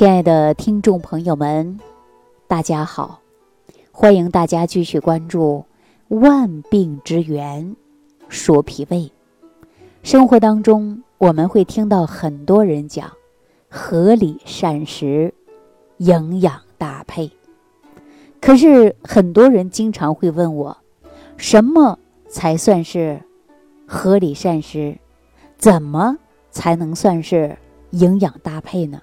亲爱的听众朋友们，大家好！欢迎大家继续关注《万病之源说脾胃》。生活当中，我们会听到很多人讲合理膳食、营养搭配。可是，很多人经常会问我，什么才算是合理膳食？怎么才能算是营养搭配呢？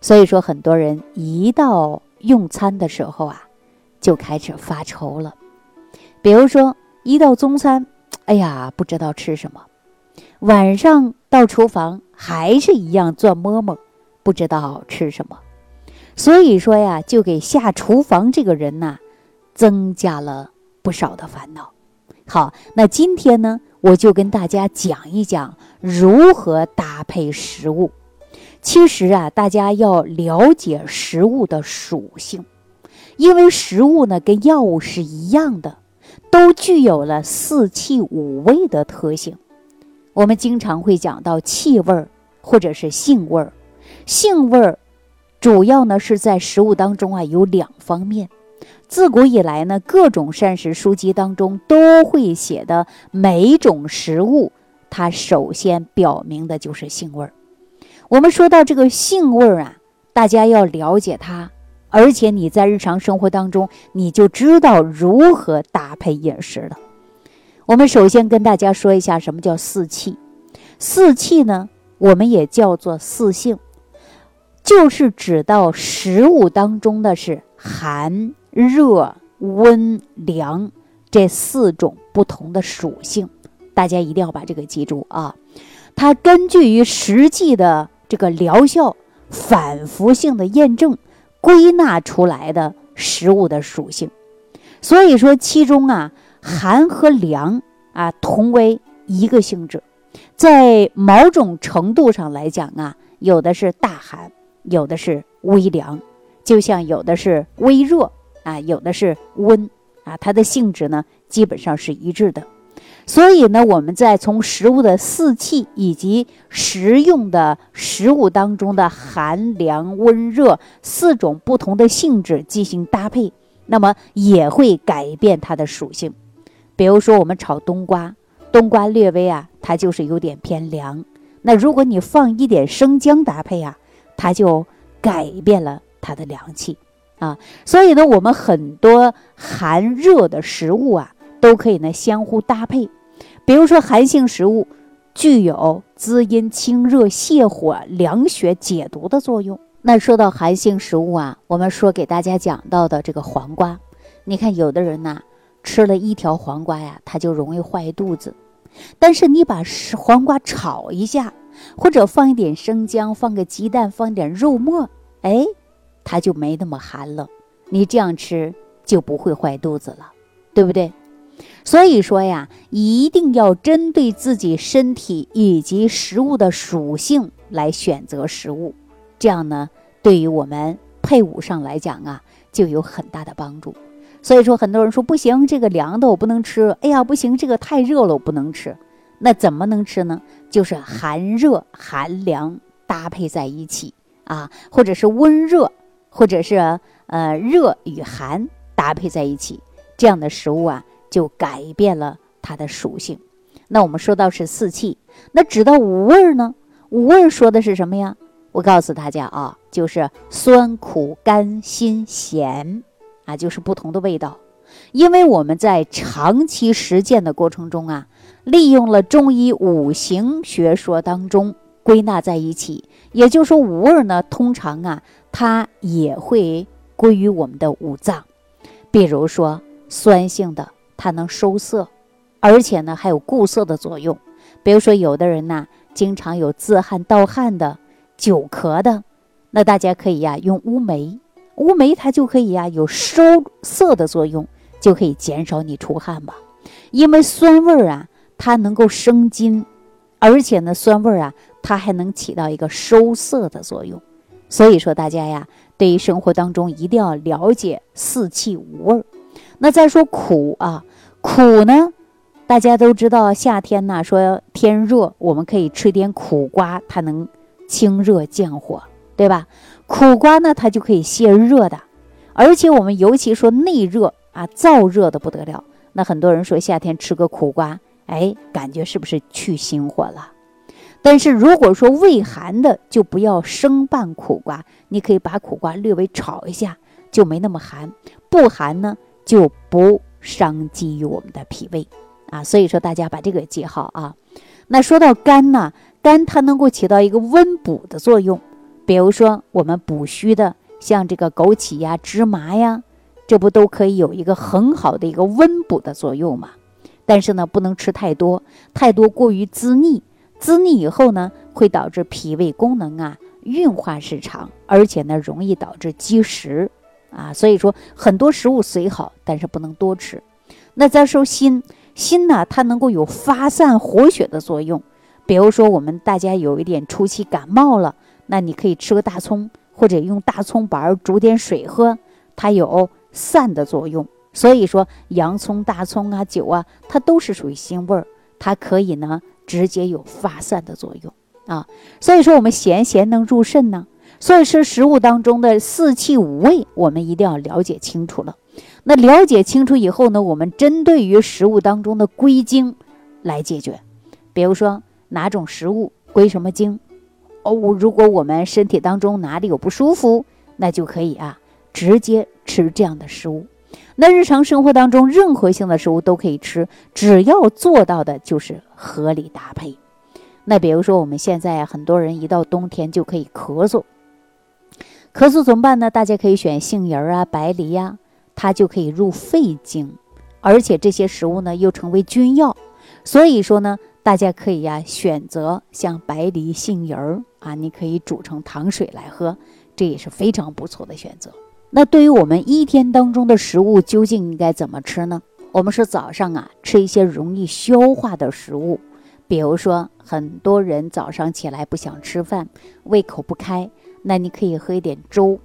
所以说，很多人一到用餐的时候啊，就开始发愁了。比如说，一到中餐，哎呀，不知道吃什么；晚上到厨房还是一样转摸摸，不知道吃什么。所以说呀，就给下厨房这个人呐，增加了不少的烦恼。好，那今天呢，我就跟大家讲一讲如何搭配食物。其实啊，大家要了解食物的属性，因为食物呢跟药物是一样的，都具有了四气五味的特性。我们经常会讲到气味儿或者是性味儿，性味儿主要呢是在食物当中啊有两方面。自古以来呢，各种膳食书籍当中都会写的，每种食物它首先表明的就是性味儿。我们说到这个性味儿啊，大家要了解它，而且你在日常生活当中，你就知道如何搭配饮食了。我们首先跟大家说一下什么叫四气。四气呢，我们也叫做四性，就是指到食物当中的是寒、热、温、凉这四种不同的属性。大家一定要把这个记住啊！它根据于实际的。这个疗效反复性的验证，归纳出来的食物的属性，所以说其中啊寒和凉啊同为一个性质，在某种程度上来讲啊，有的是大寒，有的是微凉，就像有的是微热啊，有的是温啊，它的性质呢基本上是一致的。所以呢，我们在从食物的四气以及食用的食物当中的寒凉温热四种不同的性质进行搭配，那么也会改变它的属性。比如说，我们炒冬瓜，冬瓜略微啊，它就是有点偏凉。那如果你放一点生姜搭配啊，它就改变了它的凉气啊。所以呢，我们很多寒热的食物啊，都可以呢相互搭配。比如说，寒性食物具有滋阴清热、泻火、凉血、解毒的作用。那说到寒性食物啊，我们说给大家讲到的这个黄瓜，你看有的人呐，吃了一条黄瓜呀，他就容易坏肚子。但是你把黄瓜炒一下，或者放一点生姜，放个鸡蛋，放点肉末，哎，它就没那么寒了。你这样吃就不会坏肚子了，对不对？所以说呀，一定要针对自己身体以及食物的属性来选择食物，这样呢，对于我们配伍上来讲啊，就有很大的帮助。所以说，很多人说不行，这个凉的我不能吃。哎呀，不行，这个太热了，我不能吃。那怎么能吃呢？就是寒热、寒凉搭配在一起啊，或者是温热，或者是呃热与寒搭配在一起，这样的食物啊。就改变了它的属性。那我们说到是四气，那指到五味呢？五味说的是什么呀？我告诉大家啊，就是酸、苦、甘、辛、咸啊，就是不同的味道。因为我们在长期实践的过程中啊，利用了中医五行学说当中归纳在一起，也就是说五味呢，通常啊，它也会归于我们的五脏。比如说酸性的。它能收涩，而且呢还有固涩的作用。比如说，有的人呐，经常有自汗、盗汗的、久咳的，那大家可以呀用乌梅，乌梅它就可以呀有收涩的作用，就可以减少你出汗吧。因为酸味儿啊，它能够生津，而且呢酸味儿啊，它还能起到一个收涩的作用。所以说，大家呀，对于生活当中一定要了解四气五味儿。那再说苦啊，苦呢，大家都知道，夏天呢说天热，我们可以吃点苦瓜，它能清热降火，对吧？苦瓜呢，它就可以泄热的，而且我们尤其说内热啊，燥热的不得了。那很多人说夏天吃个苦瓜，哎，感觉是不是去心火了？但是如果说胃寒的，就不要生拌苦瓜，你可以把苦瓜略微炒一下，就没那么寒。不寒呢，就不伤及于我们的脾胃啊。所以说大家把这个记好啊。那说到肝呢，肝它能够起到一个温补的作用，比如说我们补虚的，像这个枸杞呀、芝麻呀。这不都可以有一个很好的一个温补的作用吗？但是呢，不能吃太多，太多过于滋腻，滋腻以后呢，会导致脾胃功能啊运化失常，而且呢，容易导致积食啊。所以说，很多食物虽好，但是不能多吃。那再说心，心呢，它能够有发散活血的作用。比如说，我们大家有一点初期感冒了，那你可以吃个大葱，或者用大葱板煮点水喝，它有。散的作用，所以说洋葱、大葱啊、酒啊，它都是属于辛味儿，它可以呢直接有发散的作用啊。所以说我们咸咸能入肾呢，所以说食物当中的四气五味，我们一定要了解清楚了。那了解清楚以后呢，我们针对于食物当中的归经来解决，比如说哪种食物归什么经哦，如果我们身体当中哪里有不舒服，那就可以啊。直接吃这样的食物，那日常生活当中任何性的食物都可以吃，只要做到的就是合理搭配。那比如说我们现在很多人一到冬天就可以咳嗽，咳嗽怎么办呢？大家可以选杏仁啊、白梨呀，它就可以入肺经，而且这些食物呢又成为君药，所以说呢，大家可以呀选择像白梨、杏仁儿啊，你可以煮成糖水来喝，这也是非常不错的选择。那对于我们一天当中的食物，究竟应该怎么吃呢？我们是早上啊吃一些容易消化的食物，比如说很多人早上起来不想吃饭，胃口不开，那你可以喝一点粥。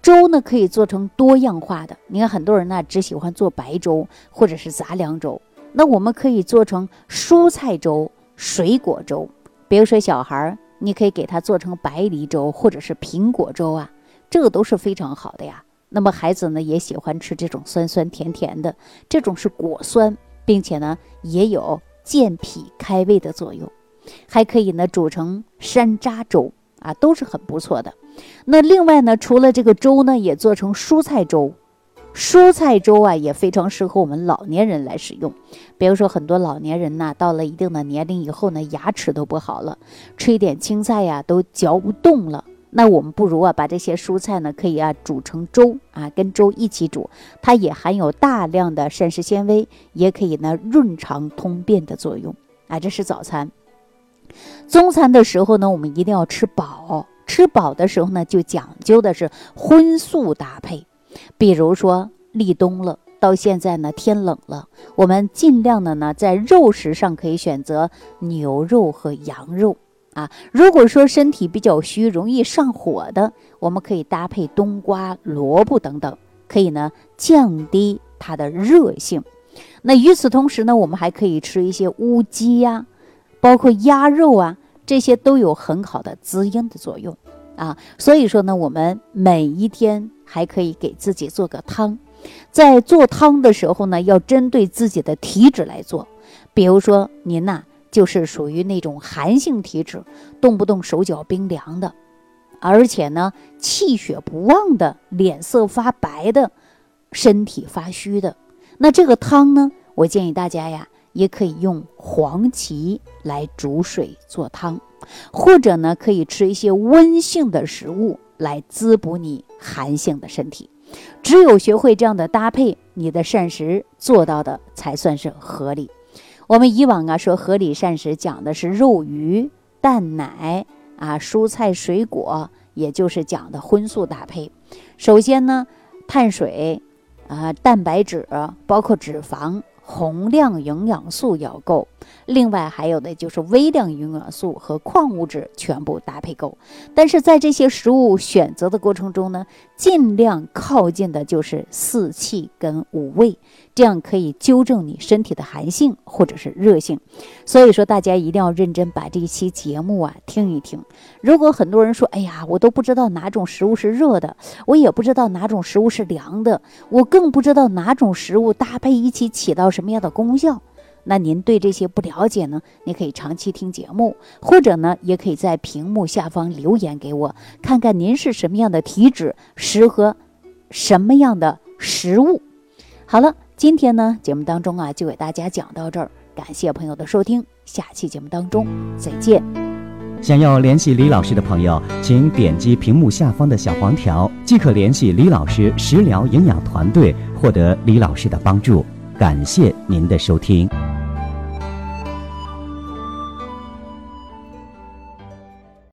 粥呢可以做成多样化的，你看很多人呢只喜欢做白粥或者是杂粮粥，那我们可以做成蔬菜粥、水果粥。比如说小孩儿，你可以给他做成白梨粥或者是苹果粥啊，这个都是非常好的呀。那么孩子呢也喜欢吃这种酸酸甜甜的，这种是果酸，并且呢也有健脾开胃的作用，还可以呢煮成山楂粥啊，都是很不错的。那另外呢，除了这个粥呢，也做成蔬菜粥，蔬菜粥啊也非常适合我们老年人来使用。比如说很多老年人呐，到了一定的年龄以后呢，牙齿都不好了，吃一点青菜呀都嚼不动了。那我们不如啊，把这些蔬菜呢，可以啊煮成粥啊，跟粥一起煮，它也含有大量的膳食纤维，也可以呢润肠通便的作用啊。这是早餐。中餐的时候呢，我们一定要吃饱。吃饱的时候呢，就讲究的是荤素搭配。比如说立冬了，到现在呢天冷了，我们尽量的呢在肉食上可以选择牛肉和羊肉。啊，如果说身体比较虚、容易上火的，我们可以搭配冬瓜、萝卜等等，可以呢降低它的热性。那与此同时呢，我们还可以吃一些乌鸡呀，包括鸭肉啊，这些都有很好的滋阴的作用啊。所以说呢，我们每一天还可以给自己做个汤，在做汤的时候呢，要针对自己的体质来做，比如说您呐。就是属于那种寒性体质，动不动手脚冰凉的，而且呢气血不旺的，脸色发白的，身体发虚的。那这个汤呢，我建议大家呀，也可以用黄芪来煮水做汤，或者呢可以吃一些温性的食物来滋补你寒性的身体。只有学会这样的搭配，你的膳食做到的才算是合理。我们以往啊说合理膳食讲的是肉鱼蛋奶啊蔬菜水果，也就是讲的荤素搭配。首先呢，碳水啊蛋白质包括脂肪宏量营养素要够，另外还有的就是微量营养素和矿物质全部搭配够。但是在这些食物选择的过程中呢，尽量靠近的就是四气跟五味，这样可以纠正你身体的寒性或者是热性。所以说，大家一定要认真把这一期节目啊听一听。如果很多人说，哎呀，我都不知道哪种食物是热的，我也不知道哪种食物是凉的，我更不知道哪种食物搭配一起起到什么样的功效。那您对这些不了解呢？你可以长期听节目，或者呢，也可以在屏幕下方留言给我，看看您是什么样的体质，适合什么样的食物。好了，今天呢节目当中啊，就给大家讲到这儿，感谢朋友的收听，下期节目当中再见。想要联系李老师的朋友，请点击屏幕下方的小黄条，即可联系李老师食疗营养团队，获得李老师的帮助。感谢您的收听。